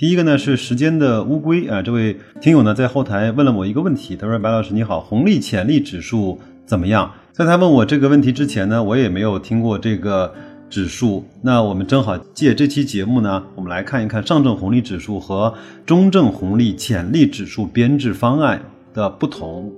第一个呢是时间的乌龟啊，这位听友呢在后台问了我一个问题，他说：“白老师你好，红利潜力指数。”怎么样？在他问我这个问题之前呢，我也没有听过这个指数。那我们正好借这期节目呢，我们来看一看上证红利指数和中证红利潜力指数编制方案的不同。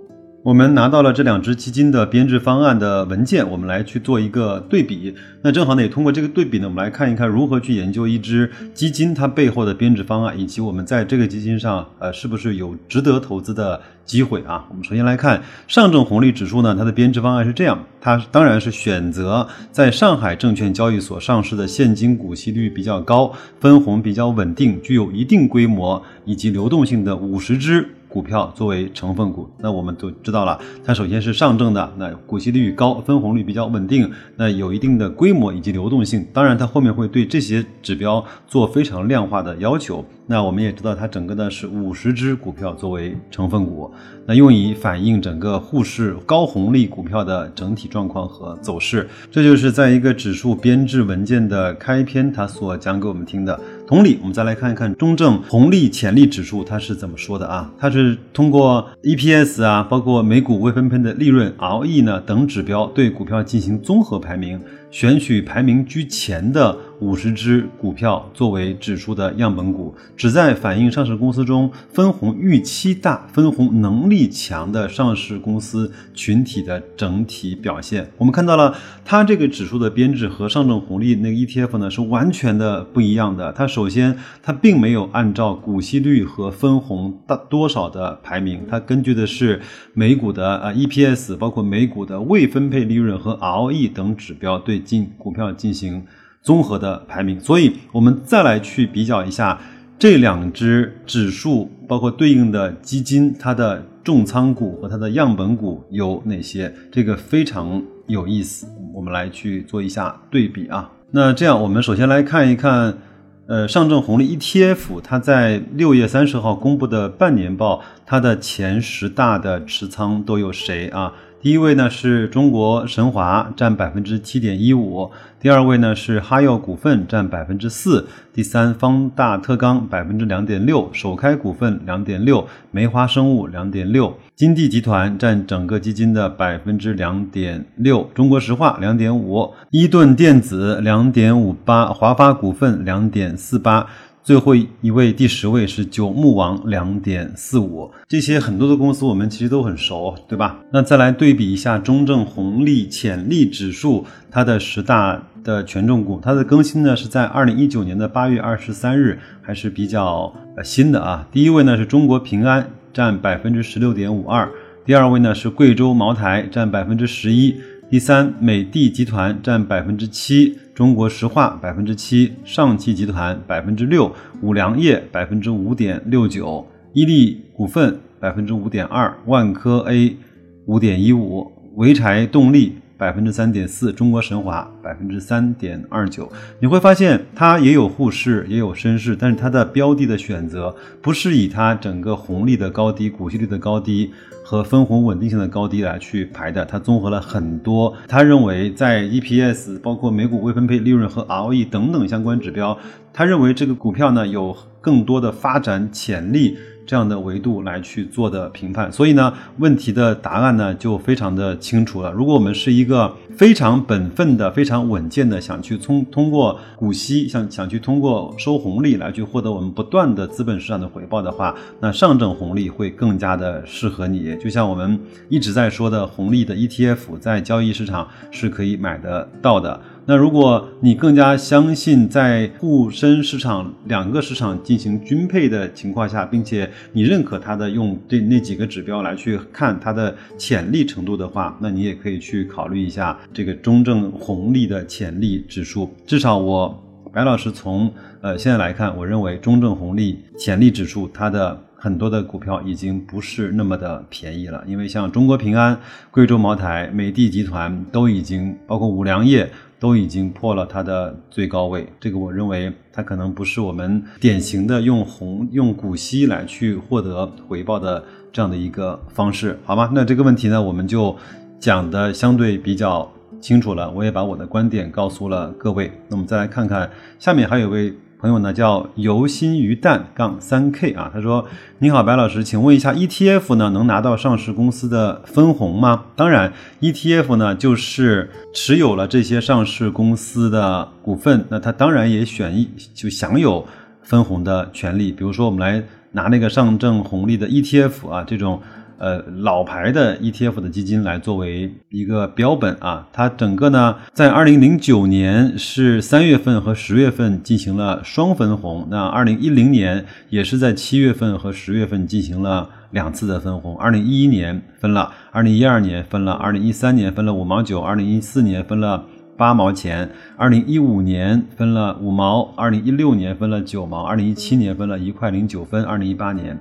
我们拿到了这两只基金的编制方案的文件，我们来去做一个对比。那正好呢，也通过这个对比呢，我们来看一看如何去研究一只基金它背后的编制方案，以及我们在这个基金上，呃，是不是有值得投资的机会啊？我们首先来看上证红利指数呢，它的编制方案是这样，它当然是选择在上海证券交易所上市的现金股息率比较高、分红比较稳定、具有一定规模以及流动性的五十只。股票作为成分股，那我们都知道了，它首先是上证的，那股息率高，分红率比较稳定，那有一定的规模以及流动性。当然，它后面会对这些指标做非常量化的要求。那我们也知道，它整个呢是五十只股票作为成分股，那用以反映整个沪市高红利股票的整体状况和走势。这就是在一个指数编制文件的开篇，它所讲给我们听的。同理，我们再来看一看中证红利潜力指数，它是怎么说的啊？它是通过 EPS 啊，包括每股未分配的利润 ROE 呢等指标，对股票进行综合排名。选取排名居前的五十只股票作为指数的样本股，旨在反映上市公司中分红预期大、分红能力强的上市公司群体的整体表现。我们看到了，它这个指数的编制和上证红利那个 ETF 呢是完全的不一样的。它首先，它并没有按照股息率和分红大多少的排名，它根据的是每股的啊 EPS，包括每股的未分配利润和 ROE 等指标对。进股票进行综合的排名，所以我们再来去比较一下这两只指数，包括对应的基金，它的重仓股和它的样本股有哪些？这个非常有意思，我们来去做一下对比啊。那这样，我们首先来看一看，呃，上证红利 ETF 它在六月三十号公布的半年报，它的前十大的持仓都有谁啊？第一位呢是中国神华，占百分之七点一五；第二位呢是哈药股份，占百分之四；第三方大特钢百分之两点六，首开股份两点六，梅花生物两点六，金地集团占整个基金的百分之两点六，中国石化两点五，伊顿电子两点五八，华发股份两点四八。最后一位，第十位是九牧王，两点四五。这些很多的公司我们其实都很熟，对吧？那再来对比一下中证红利潜力指数，它的十大的权重股，它的更新呢是在二零一九年的八月二十三日，还是比较呃新的啊。第一位呢是中国平安，占百分之十六点五二；第二位呢是贵州茅台，占百分之十一；第三美的集团占百分之七。中国石化百分之七，上汽集团百分之六，五粮液百分之五点六九，伊利股份百分之五点二，万科 A 五点一五，潍柴动力百分之三点四，中国神华百分之三点二九。你会发现它也有沪市，也有深市，但是它的标的的选择不是以它整个红利的高低、股息率的高低。和分红稳定性的高低来去排的，它综合了很多，他认为在 EPS、包括每股未分配利润和 ROE 等等相关指标，他认为这个股票呢有更多的发展潜力。这样的维度来去做的评判，所以呢，问题的答案呢就非常的清楚了。如果我们是一个非常本分的、非常稳健的，想去通通过股息，想想去通过收红利来去获得我们不断的资本市场的回报的话，那上证红利会更加的适合你。就像我们一直在说的，红利的 ETF 在交易市场是可以买得到的。那如果你更加相信在沪深市场两个市场进行均配的情况下，并且你认可它的用这那几个指标来去看它的潜力程度的话，那你也可以去考虑一下这个中证红利的潜力指数。至少我白老师从呃现在来看，我认为中证红利潜力指数它的。很多的股票已经不是那么的便宜了，因为像中国平安、贵州茅台、美的集团都已经，包括五粮液都已经破了它的最高位。这个我认为它可能不是我们典型的用红用股息来去获得回报的这样的一个方式，好吗？那这个问题呢，我们就讲的相对比较清楚了，我也把我的观点告诉了各位。那我们再来看看下面还有位。朋友呢叫游心鱼蛋杠三 K 啊，他说：“你好，白老师，请问一下，ETF 呢能拿到上市公司的分红吗？当然，ETF 呢就是持有了这些上市公司的股份，那他当然也选一就享有分红的权利。比如说，我们来拿那个上证红利的 ETF 啊，这种。”呃，老牌的 ETF 的基金来作为一个标本啊，它整个呢在二零零九年是三月份和十月份进行了双分红，那二零一零年也是在七月份和十月份进行了两次的分红，二零一一年分了，二零一二年分了，二零一三年分了五毛九，二零一四年分了八毛钱，二零一五年分了五毛，二零一六年分了九毛，二零一七年分了一块零九分，二零一八年。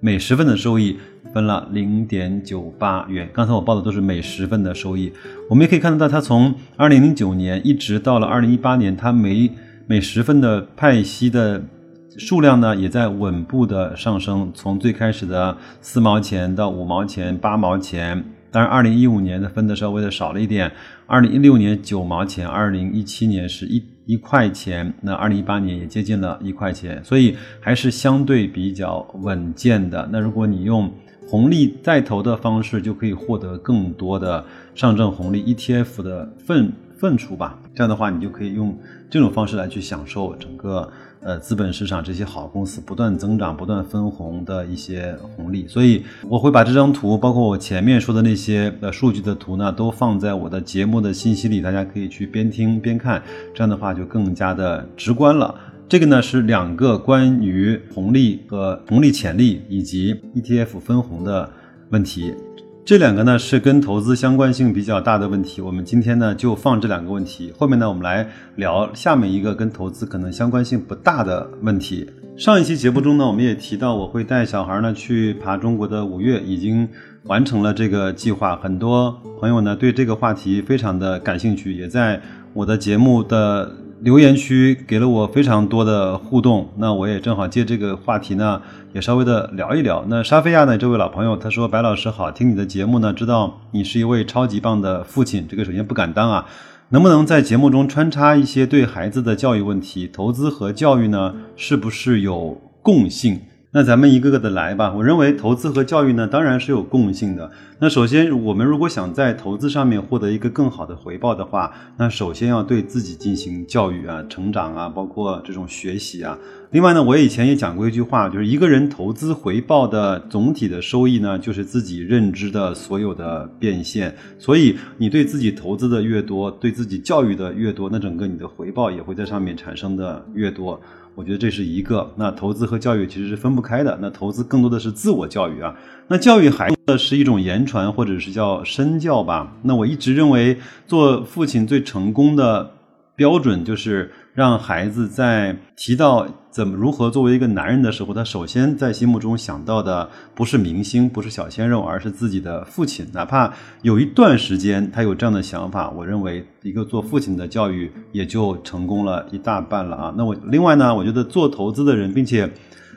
每十份的收益。分了零点九八元。刚才我报的都是每十份的收益。我们也可以看得到，它从二零零九年一直到了二零一八年，它每每十份的派息的数量呢，也在稳步的上升。从最开始的四毛钱到五毛钱、八毛钱。当然，二零一五年的分的稍微的少了一点。二零一六年九毛钱，二零一七年是一一块钱，那二零一八年也接近了一块钱，所以还是相对比较稳健的。那如果你用红利再投的方式就可以获得更多的上证红利 ETF 的份份出吧。这样的话，你就可以用这种方式来去享受整个呃资本市场这些好公司不断增长、不断分红的一些红利。所以我会把这张图，包括我前面说的那些呃数据的图呢，都放在我的节目的信息里，大家可以去边听边看。这样的话就更加的直观了。这个呢是两个关于红利和红利潜力以及 ETF 分红的问题，这两个呢是跟投资相关性比较大的问题。我们今天呢就放这两个问题，后面呢我们来聊下面一个跟投资可能相关性不大的问题。上一期节目中呢，我们也提到我会带小孩呢去爬中国的五岳，已经完成了这个计划。很多朋友呢对这个话题非常的感兴趣，也在我的节目的。留言区给了我非常多的互动，那我也正好借这个话题呢，也稍微的聊一聊。那沙菲亚呢，这位老朋友他说：“白老师好，听你的节目呢，知道你是一位超级棒的父亲。这个首先不敢当啊，能不能在节目中穿插一些对孩子的教育问题？投资和教育呢，是不是有共性？”那咱们一个个的来吧。我认为投资和教育呢，当然是有共性的。那首先，我们如果想在投资上面获得一个更好的回报的话，那首先要对自己进行教育啊、成长啊，包括这种学习啊。另外呢，我以前也讲过一句话，就是一个人投资回报的总体的收益呢，就是自己认知的所有的变现。所以，你对自己投资的越多，对自己教育的越多，那整个你的回报也会在上面产生的越多。我觉得这是一个，那投资和教育其实是分不开的。那投资更多的是自我教育啊，那教育孩子是一种言传或者是叫身教吧。那我一直认为，做父亲最成功的标准就是。让孩子在提到怎么如何作为一个男人的时候，他首先在心目中想到的不是明星，不是小鲜肉，而是自己的父亲。哪怕有一段时间他有这样的想法，我认为一个做父亲的教育也就成功了一大半了啊。那我另外呢，我觉得做投资的人，并且。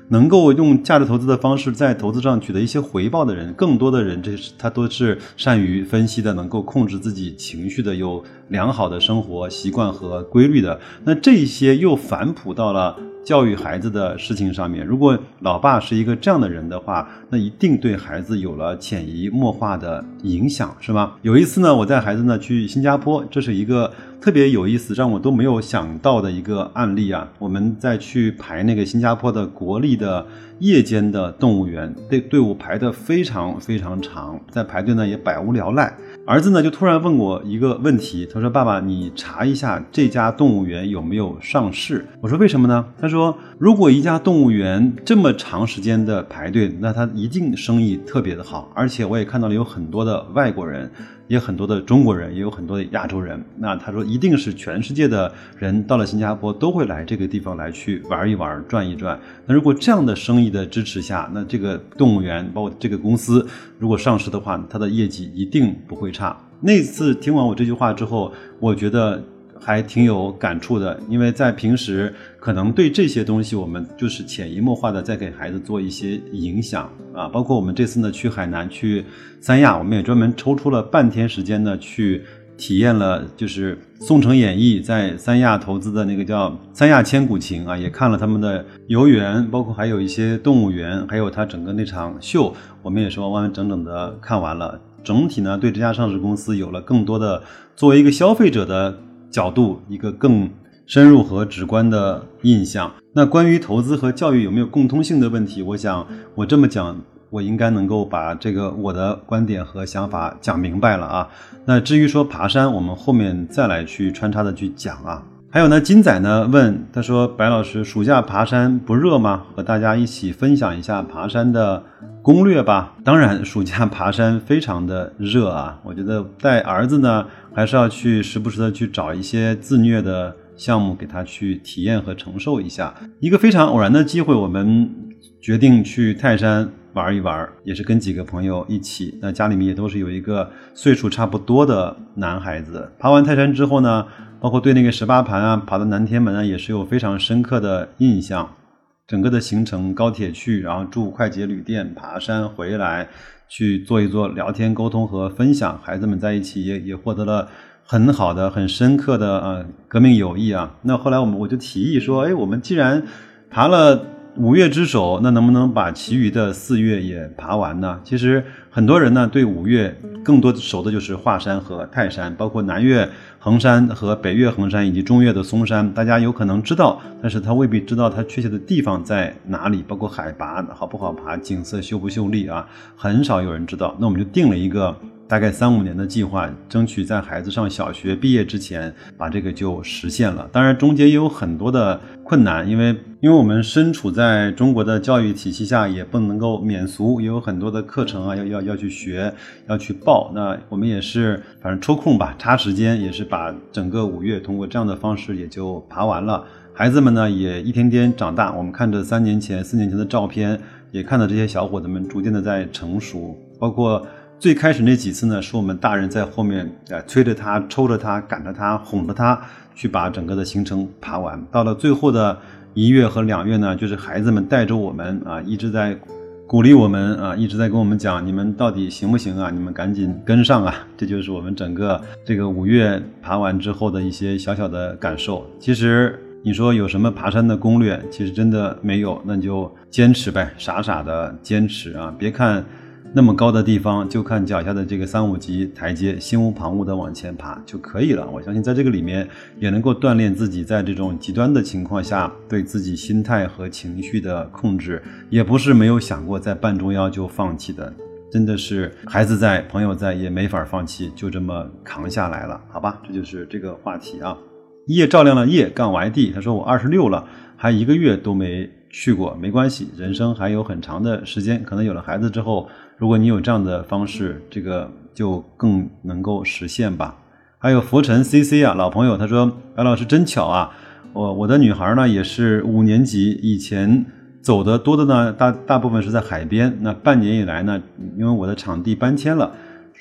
能够用价值投资的方式在投资上取得一些回报的人，更多的人，这是他都是善于分析的，能够控制自己情绪的，有良好的生活习惯和规律的。那这些又反哺到了。教育孩子的事情上面，如果老爸是一个这样的人的话，那一定对孩子有了潜移默化的影响，是吗？有一次呢，我带孩子呢去新加坡，这是一个特别有意思，让我都没有想到的一个案例啊。我们在去排那个新加坡的国立的夜间的动物园，队队伍排的非常非常长，在排队呢也百无聊赖。儿子呢就突然问我一个问题，他说：“爸爸，你查一下这家动物园有没有上市？”我说：“为什么呢？”他说：“如果一家动物园这么长时间的排队，那他一定生意特别的好。而且我也看到了有很多的外国人，也很多的中国人，也有很多的亚洲人。那他说一定是全世界的人到了新加坡都会来这个地方来去玩一玩、转一转。那如果这样的生意的支持下，那这个动物园包括这个公司如果上市的话，它的业绩一定不会差。那次听完我这句话之后，我觉得。还挺有感触的，因为在平时可能对这些东西，我们就是潜移默化的在给孩子做一些影响啊。包括我们这次呢去海南去三亚，我们也专门抽出了半天时间呢去体验了，就是宋城演艺在三亚投资的那个叫三亚千古情啊，也看了他们的游园，包括还有一些动物园，还有它整个那场秀，我们也是完完整整的看完了。整体呢对这家上市公司有了更多的作为一个消费者的。角度一个更深入和直观的印象。那关于投资和教育有没有共通性的问题，我想我这么讲，我应该能够把这个我的观点和想法讲明白了啊。那至于说爬山，我们后面再来去穿插的去讲啊。还有呢，金仔呢问他说：“白老师，暑假爬山不热吗？和大家一起分享一下爬山的攻略吧。”当然，暑假爬山非常的热啊。我觉得带儿子呢，还是要去时不时的去找一些自虐的项目给他去体验和承受一下。一个非常偶然的机会，我们决定去泰山玩一玩，也是跟几个朋友一起。那家里面也都是有一个岁数差不多的男孩子。爬完泰山之后呢？包括对那个十八盘啊，爬到南天门啊，也是有非常深刻的印象。整个的行程，高铁去，然后住快捷旅店，爬山回来，去做一做聊天沟通和分享，孩子们在一起也也获得了很好的、很深刻的呃革命友谊啊。那后来我们我就提议说，哎，我们既然爬了。五岳之首，那能不能把其余的四岳也爬完呢？其实很多人呢对五岳更多熟的就是华山和泰山，包括南岳衡山和北岳衡山以及中岳的嵩山，大家有可能知道，但是他未必知道它确切的地方在哪里，包括海拔好不好爬，景色秀不秀丽啊，很少有人知道。那我们就定了一个。大概三五年的计划，争取在孩子上小学毕业之前把这个就实现了。当然，中间也有很多的困难，因为因为我们身处在中国的教育体系下，也不能够免俗，也有很多的课程啊，要要要去学，要去报。那我们也是，反正抽空吧，插时间，也是把整个五月通过这样的方式也就爬完了。孩子们呢，也一天天长大。我们看着三年前、四年前的照片，也看到这些小伙子们逐渐的在成熟，包括。最开始那几次呢，是我们大人在后面呃催着他、抽着他、赶着他、哄着他去把整个的行程爬完。到了最后的一月和两月呢，就是孩子们带着我们啊，一直在鼓励我们啊，一直在跟我们讲，你们到底行不行啊？你们赶紧跟上啊！这就是我们整个这个五月爬完之后的一些小小的感受。其实你说有什么爬山的攻略？其实真的没有，那你就坚持呗，傻傻的坚持啊！别看。那么高的地方，就看脚下的这个三五级台阶，心无旁骛的往前爬就可以了。我相信在这个里面也能够锻炼自己，在这种极端的情况下对自己心态和情绪的控制，也不是没有想过在半中腰就放弃的。真的是孩子在，朋友在，也没法放弃，就这么扛下来了，好吧？这就是这个话题啊。夜照亮了夜杠 YD，他说我二十六了，还一个月都没去过，没关系，人生还有很长的时间，可能有了孩子之后。如果你有这样的方式，这个就更能够实现吧。还有浮尘 CC 啊，老朋友，他说：“白老师真巧啊，我我的女孩呢也是五年级，以前走的多的呢，大大部分是在海边。那半年以来呢，因为我的场地搬迁了，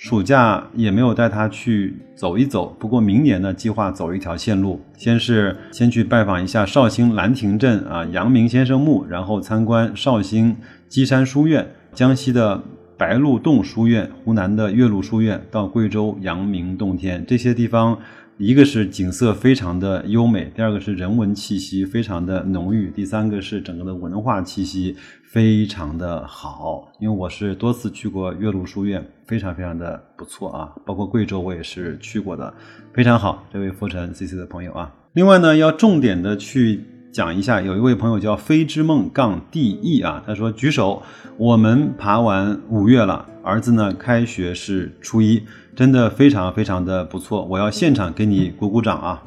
暑假也没有带他去走一走。不过明年呢，计划走一条线路，先是先去拜访一下绍兴兰亭镇啊阳明先生墓，然后参观绍兴稽山书院，江西的。”白鹿洞书院、湖南的岳麓书院到贵州阳明洞天这些地方，一个是景色非常的优美，第二个是人文气息非常的浓郁，第三个是整个的文化气息非常的好。因为我是多次去过岳麓书院，非常非常的不错啊，包括贵州我也是去过的，非常好。这位浮尘 CC 的朋友啊，另外呢要重点的去。讲一下，有一位朋友叫飞之梦杠 D E 啊，他说举手，我们爬完五月了，儿子呢开学是初一，真的非常非常的不错，我要现场给你鼓鼓掌啊！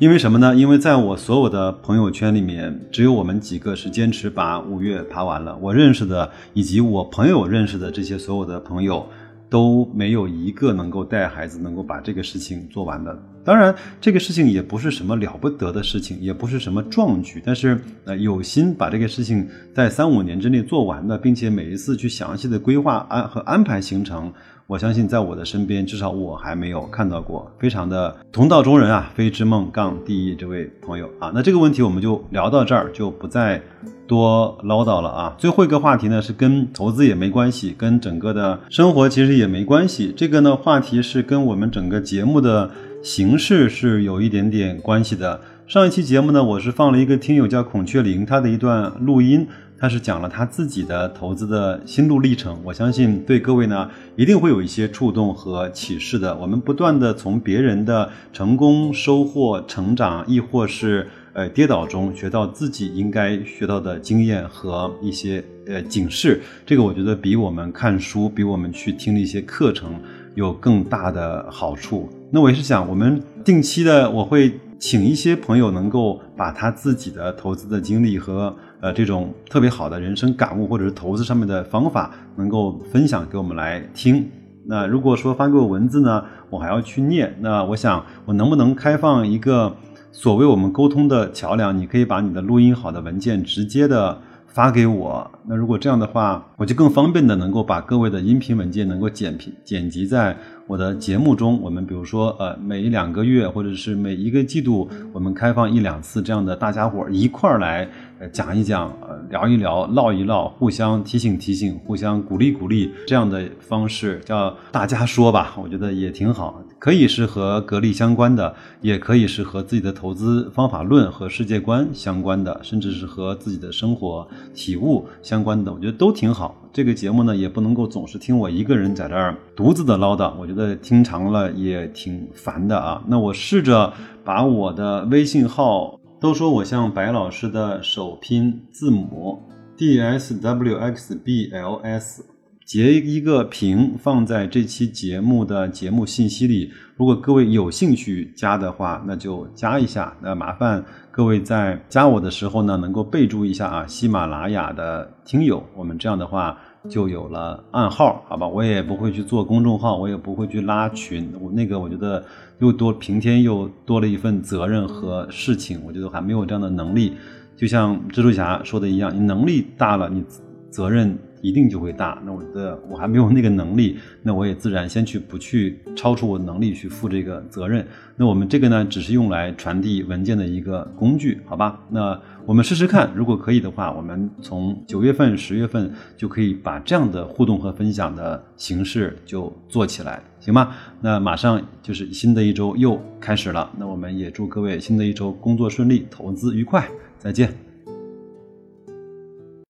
因为什么呢？因为在我所有的朋友圈里面，只有我们几个是坚持把五月爬完了，我认识的以及我朋友认识的这些所有的朋友。都没有一个能够带孩子能够把这个事情做完的。当然，这个事情也不是什么了不得的事情，也不是什么壮举，但是呃，有心把这个事情在三五年之内做完的，并且每一次去详细的规划安和安排行程。我相信在我的身边，至少我还没有看到过，非常的同道中人啊，非之梦杠第一这位朋友啊，那这个问题我们就聊到这儿，就不再多唠叨了啊。最后一个话题呢是跟投资也没关系，跟整个的生活其实也没关系。这个呢话题是跟我们整个节目的形式是有一点点关系的。上一期节目呢，我是放了一个听友叫孔雀翎他的一段录音。他是讲了他自己的投资的心路历程，我相信对各位呢一定会有一些触动和启示的。我们不断的从别人的成功、收获、成长，亦或是呃跌倒中学到自己应该学到的经验和一些呃警示，这个我觉得比我们看书、比我们去听一些课程有更大的好处。那我也是想，我们定期的我会请一些朋友能够把他自己的投资的经历和。呃，这种特别好的人生感悟，或者是投资上面的方法，能够分享给我们来听。那如果说发给我文字呢，我还要去念。那我想，我能不能开放一个所谓我们沟通的桥梁？你可以把你的录音好的文件直接的发给我。那如果这样的话，我就更方便的能够把各位的音频文件能够剪辑剪辑在。我的节目中，我们比如说，呃，每两个月或者是每一个季度，我们开放一两次这样的大家伙一块儿来，呃，讲一讲，呃，聊一聊，唠一唠，互相提醒提醒，互相鼓励鼓励，这样的方式叫大家说吧，我觉得也挺好，可以是和格力相关的，也可以是和自己的投资方法论和世界观相关的，甚至是和自己的生活体悟相关的，我觉得都挺好。这个节目呢，也不能够总是听我一个人在这儿独自的唠叨，我觉得听长了也挺烦的啊。那我试着把我的微信号，都说我像白老师的首拼字母 D S W X B L S，截一个屏放在这期节目的节目信息里。如果各位有兴趣加的话，那就加一下。那麻烦各位在加我的时候呢，能够备注一下啊，喜马拉雅的听友。我们这样的话就有了暗号，好吧？我也不会去做公众号，我也不会去拉群。我那个我觉得又多平添又多了一份责任和事情，我觉得还没有这样的能力。就像蜘蛛侠说的一样，你能力大了，你责任。一定就会大。那我的我还没有那个能力，那我也自然先去不去超出我能力去负这个责任。那我们这个呢，只是用来传递文件的一个工具，好吧？那我们试试看，如果可以的话，我们从九月份、十月份就可以把这样的互动和分享的形式就做起来，行吗？那马上就是新的一周又开始了，那我们也祝各位新的一周工作顺利，投资愉快，再见。